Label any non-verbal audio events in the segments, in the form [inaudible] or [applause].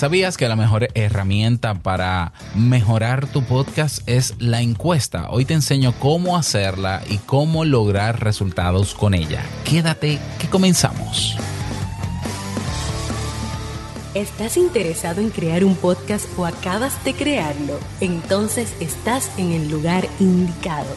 ¿Sabías que la mejor herramienta para mejorar tu podcast es la encuesta? Hoy te enseño cómo hacerla y cómo lograr resultados con ella. Quédate que comenzamos. ¿Estás interesado en crear un podcast o acabas de crearlo? Entonces estás en el lugar indicado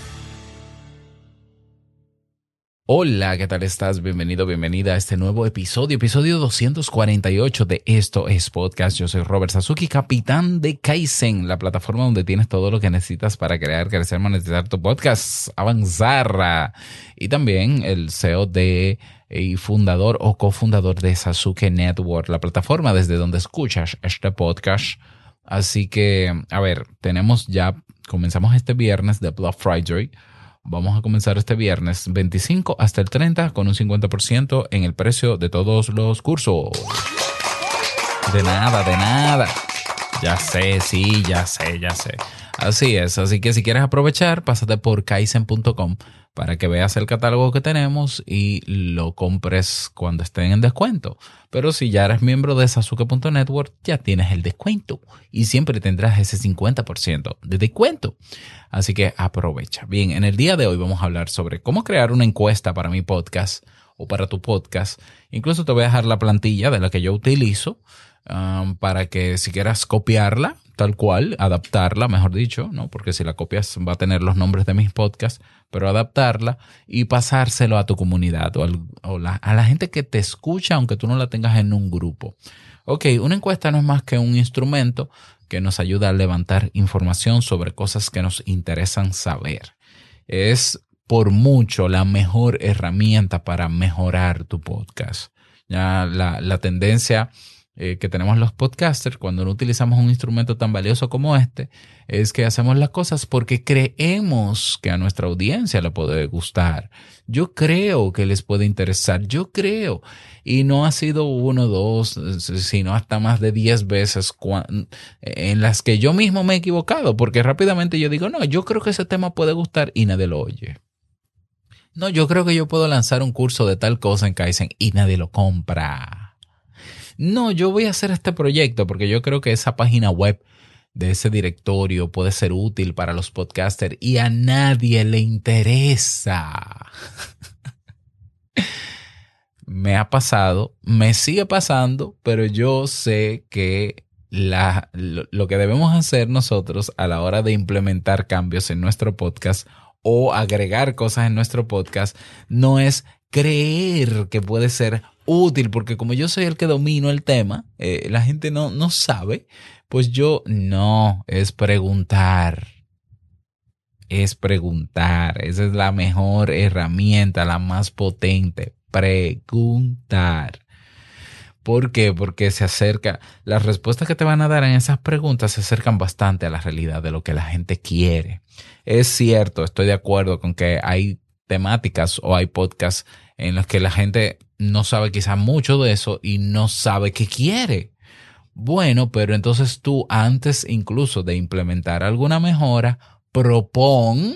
Hola, ¿qué tal estás? Bienvenido, bienvenida a este nuevo episodio, episodio 248 de Esto es Podcast. Yo soy Robert Sasuki, capitán de Kaizen, la plataforma donde tienes todo lo que necesitas para crear, crecer, monetizar tu podcast, avanzar. Y también el CEO de y fundador o cofundador de Sasuke Network, la plataforma desde donde escuchas este podcast. Así que, a ver, tenemos ya, comenzamos este viernes de Black Friday Vamos a comenzar este viernes 25 hasta el 30 con un 50% en el precio de todos los cursos. De nada, de nada. Ya sé, sí, ya sé, ya sé. Así es, así que si quieres aprovechar, pásate por kaizen.com para que veas el catálogo que tenemos y lo compres cuando estén en descuento. Pero si ya eres miembro de Sasuke.network, ya tienes el descuento y siempre tendrás ese 50% de descuento. Así que aprovecha. Bien, en el día de hoy vamos a hablar sobre cómo crear una encuesta para mi podcast o para tu podcast. Incluso te voy a dejar la plantilla de la que yo utilizo um, para que si quieras copiarla, tal cual, adaptarla, mejor dicho, ¿no? Porque si la copias va a tener los nombres de mis podcasts, pero adaptarla y pasárselo a tu comunidad o, a la gente que te escucha, aunque tú no la tengas en un grupo. Ok, una encuesta no es más que un instrumento que nos ayuda a levantar información sobre cosas que nos interesan saber. Es por mucho la mejor herramienta para mejorar tu podcast. Ya la, la tendencia eh, que tenemos los podcasters cuando no utilizamos un instrumento tan valioso como este es que hacemos las cosas porque creemos que a nuestra audiencia le puede gustar. Yo creo que les puede interesar, yo creo. Y no ha sido uno, dos, sino hasta más de diez veces en las que yo mismo me he equivocado, porque rápidamente yo digo, no, yo creo que ese tema puede gustar y nadie lo oye. No, yo creo que yo puedo lanzar un curso de tal cosa en Kaizen y nadie lo compra. No, yo voy a hacer este proyecto porque yo creo que esa página web de ese directorio puede ser útil para los podcasters y a nadie le interesa. [laughs] me ha pasado, me sigue pasando, pero yo sé que la, lo, lo, que debemos hacer nosotros a la hora de implementar cambios en nuestro podcast o agregar cosas en nuestro podcast no es creer que puede ser útil, porque como yo soy el que domino el tema, eh, la gente no, no sabe, pues yo no, es preguntar. Es preguntar. Esa es la mejor herramienta, la más potente. Preguntar. ¿Por qué? Porque se acerca, las respuestas que te van a dar en esas preguntas se acercan bastante a la realidad de lo que la gente quiere. Es cierto, estoy de acuerdo con que hay temáticas o hay podcasts en los que la gente no sabe quizá mucho de eso y no sabe qué quiere. Bueno, pero entonces tú antes incluso de implementar alguna mejora, propon,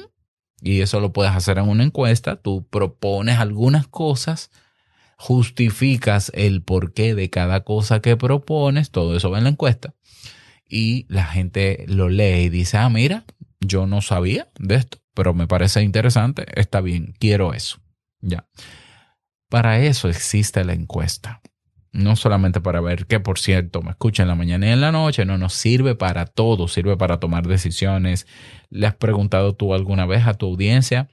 y eso lo puedes hacer en una encuesta, tú propones algunas cosas, justificas el porqué de cada cosa que propones, todo eso va en la encuesta, y la gente lo lee y dice, ah, mira, yo no sabía de esto, pero me parece interesante, está bien, quiero eso. Ya. Para eso existe la encuesta. No solamente para ver que, por cierto, me escucha en la mañana y en la noche, no nos sirve para todo, sirve para tomar decisiones. ¿Le has preguntado tú alguna vez a tu audiencia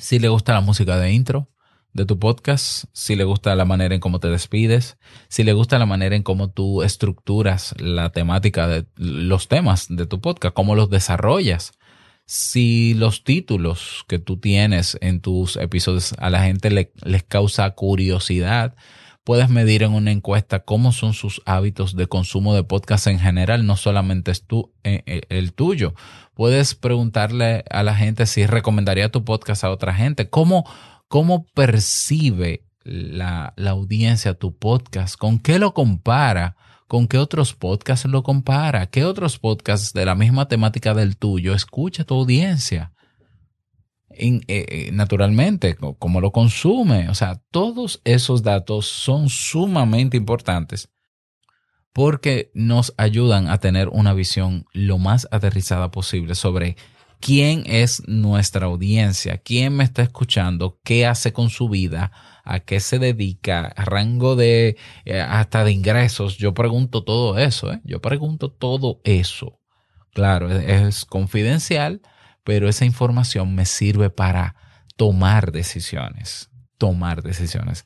si le gusta la música de intro de tu podcast? Si le gusta la manera en cómo te despides, si le gusta la manera en cómo tú estructuras la temática de los temas de tu podcast, cómo los desarrollas si los títulos que tú tienes en tus episodios a la gente le, les causa curiosidad, Puedes medir en una encuesta cómo son sus hábitos de consumo de podcast en general, no solamente es tú, eh, eh, el tuyo. Puedes preguntarle a la gente si recomendaría tu podcast a otra gente. ¿Cómo, cómo percibe la, la audiencia tu podcast? ¿Con qué lo compara? ¿Con qué otros podcasts lo compara? ¿Qué otros podcasts de la misma temática del tuyo escucha tu audiencia? Eh, eh, naturalmente, cómo lo consume. O sea, todos esos datos son sumamente importantes porque nos ayudan a tener una visión lo más aterrizada posible sobre quién es nuestra audiencia, quién me está escuchando, qué hace con su vida, a qué se dedica, rango de eh, hasta de ingresos. Yo pregunto todo eso, ¿eh? yo pregunto todo eso. Claro, es, confidencial, pero esa información me sirve para tomar decisiones, tomar decisiones.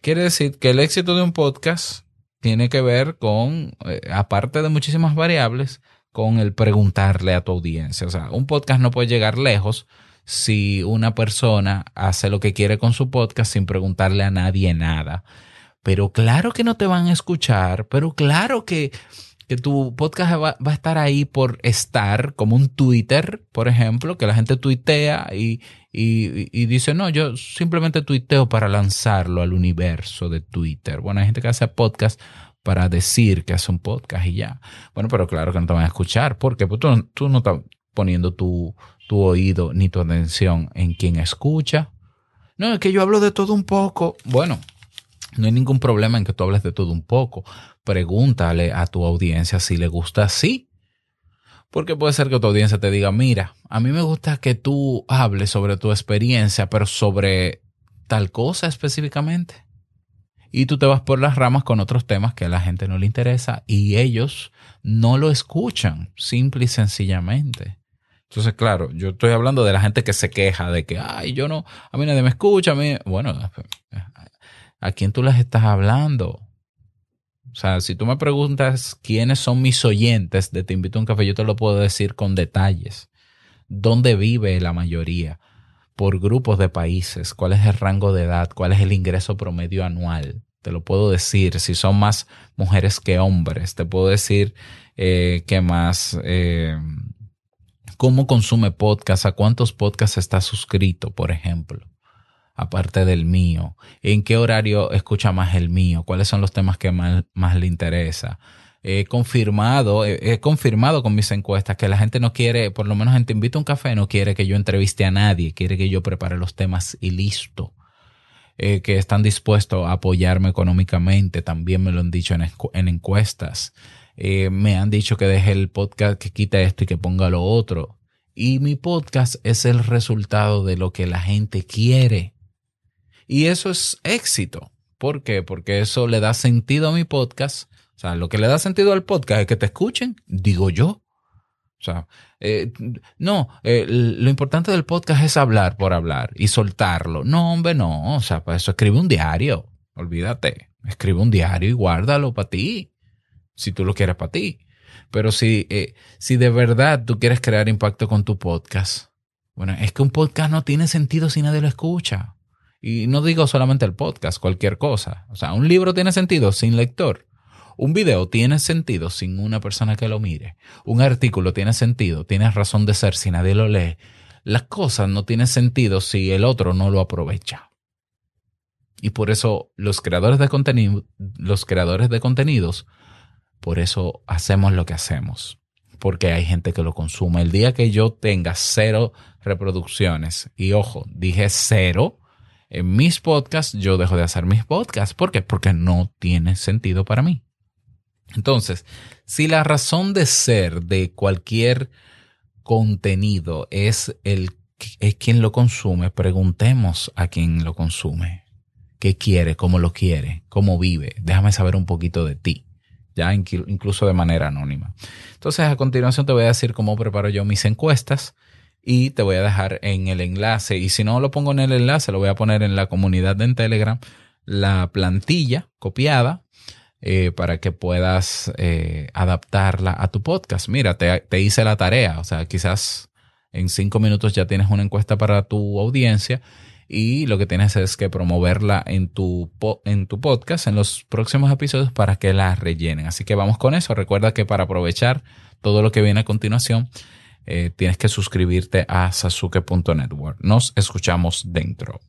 Quiere decir que el éxito de un podcast tiene que ver con, eh, aparte de muchísimas variables, con el preguntarle a tu audiencia. O sea, un podcast no puede llegar lejos si una persona hace lo que quiere con su podcast sin preguntarle a nadie nada. Pero claro que no te van a escuchar, pero claro que, que tu podcast va, a estar ahí por estar, como un Twitter, por ejemplo, que la gente tuitea y, y, y, dice, no, yo simplemente tuiteo para lanzarlo al universo de Twitter. Bueno, hay gente que hace podcast para decir que hace un podcast y ya. Bueno, pero claro que no te van a escuchar, porque pues, tú, tú no estás poniendo tu, tu oído ni tu atención en quien escucha. No, es que yo hablo de todo un poco. Bueno, no hay ningún problema en que tú hables de todo un poco. Pregúntale a tu audiencia si le gusta así. Porque puede ser que tu audiencia te diga, mira, a mí me gusta que tú hables sobre tu experiencia, pero sobre tal cosa específicamente. Y tú te vas por las ramas con otros temas que a la gente no le interesa y ellos no lo escuchan, simple y sencillamente. Entonces, claro, yo estoy hablando de la gente que se queja de que, ay, yo no, a mí nadie me escucha, a mí, bueno, ¿a quién tú les estás hablando? O sea, si tú me preguntas quiénes son mis oyentes de Te invito a un café, yo te lo puedo decir con detalles. ¿Dónde vive la mayoría? Por grupos de países, cuál es el rango de edad, cuál es el ingreso promedio anual. Te lo puedo decir, si son más mujeres que hombres, te puedo decir eh, que más... Eh, cómo consume podcast, a cuántos podcasts está suscrito, por ejemplo, aparte del mío, en qué horario escucha más el mío, cuáles son los temas que más, le interesa. He confirmado, he, confirmado con mis encuestas que la gente no quiere, por lo menos en Te invito a un café, no quiere que yo entreviste a nadie, quiere que yo prepare los temas y listo. Eh, que están dispuestos a apoyarme económicamente, también me lo han dicho en, en encuestas. Eh, me han dicho que deje el podcast, que quite esto y que ponga lo otro. Y mi podcast es el resultado de lo que la gente quiere. Y eso es éxito. ¿Por qué? Porque eso le da sentido a mi podcast. O sea, lo que le da sentido al podcast es que te escuchen, digo yo. O sea, eh, no, eh, lo importante del podcast es hablar por hablar y soltarlo. No, hombre, no. O sea, para eso escribe un diario. Olvídate. Escribe un diario y guárdalo para ti si tú lo quieres para ti. Pero si, eh, si de verdad tú quieres crear impacto con tu podcast, bueno, es que un podcast no tiene sentido si nadie lo escucha. Y no digo solamente el podcast, cualquier cosa. O sea, un libro tiene sentido sin lector. Un video tiene sentido sin una persona que lo mire. Un artículo tiene sentido, tiene razón de ser si nadie lo lee. Las cosas no tienen sentido si el otro no lo aprovecha. Y por eso los creadores de contenido, los creadores de contenidos por eso hacemos lo que hacemos, porque hay gente que lo consume. El día que yo tenga cero reproducciones, y ojo, dije cero, en mis podcasts yo dejo de hacer mis podcasts. ¿Por qué? Porque no tiene sentido para mí. Entonces, si la razón de ser de cualquier contenido es el es quien lo consume, preguntemos a quien lo consume. ¿Qué quiere? ¿Cómo lo quiere? ¿Cómo vive? Déjame saber un poquito de ti ya incluso de manera anónima. Entonces, a continuación te voy a decir cómo preparo yo mis encuestas y te voy a dejar en el enlace. Y si no lo pongo en el enlace, lo voy a poner en la comunidad de Telegram, la plantilla copiada eh, para que puedas eh, adaptarla a tu podcast. Mira, te, hice la tarea, o sea, quizás en cinco minutos ya tienes una encuesta para tu audiencia y lo que tienes es que promoverla en tu, en tu podcast en los próximos episodios para que la rellenen. Así que vamos con eso. Recuerda que para aprovechar todo lo que viene a continuación, eh, tienes que suscribirte a sasuke.network. Nos escuchamos dentro.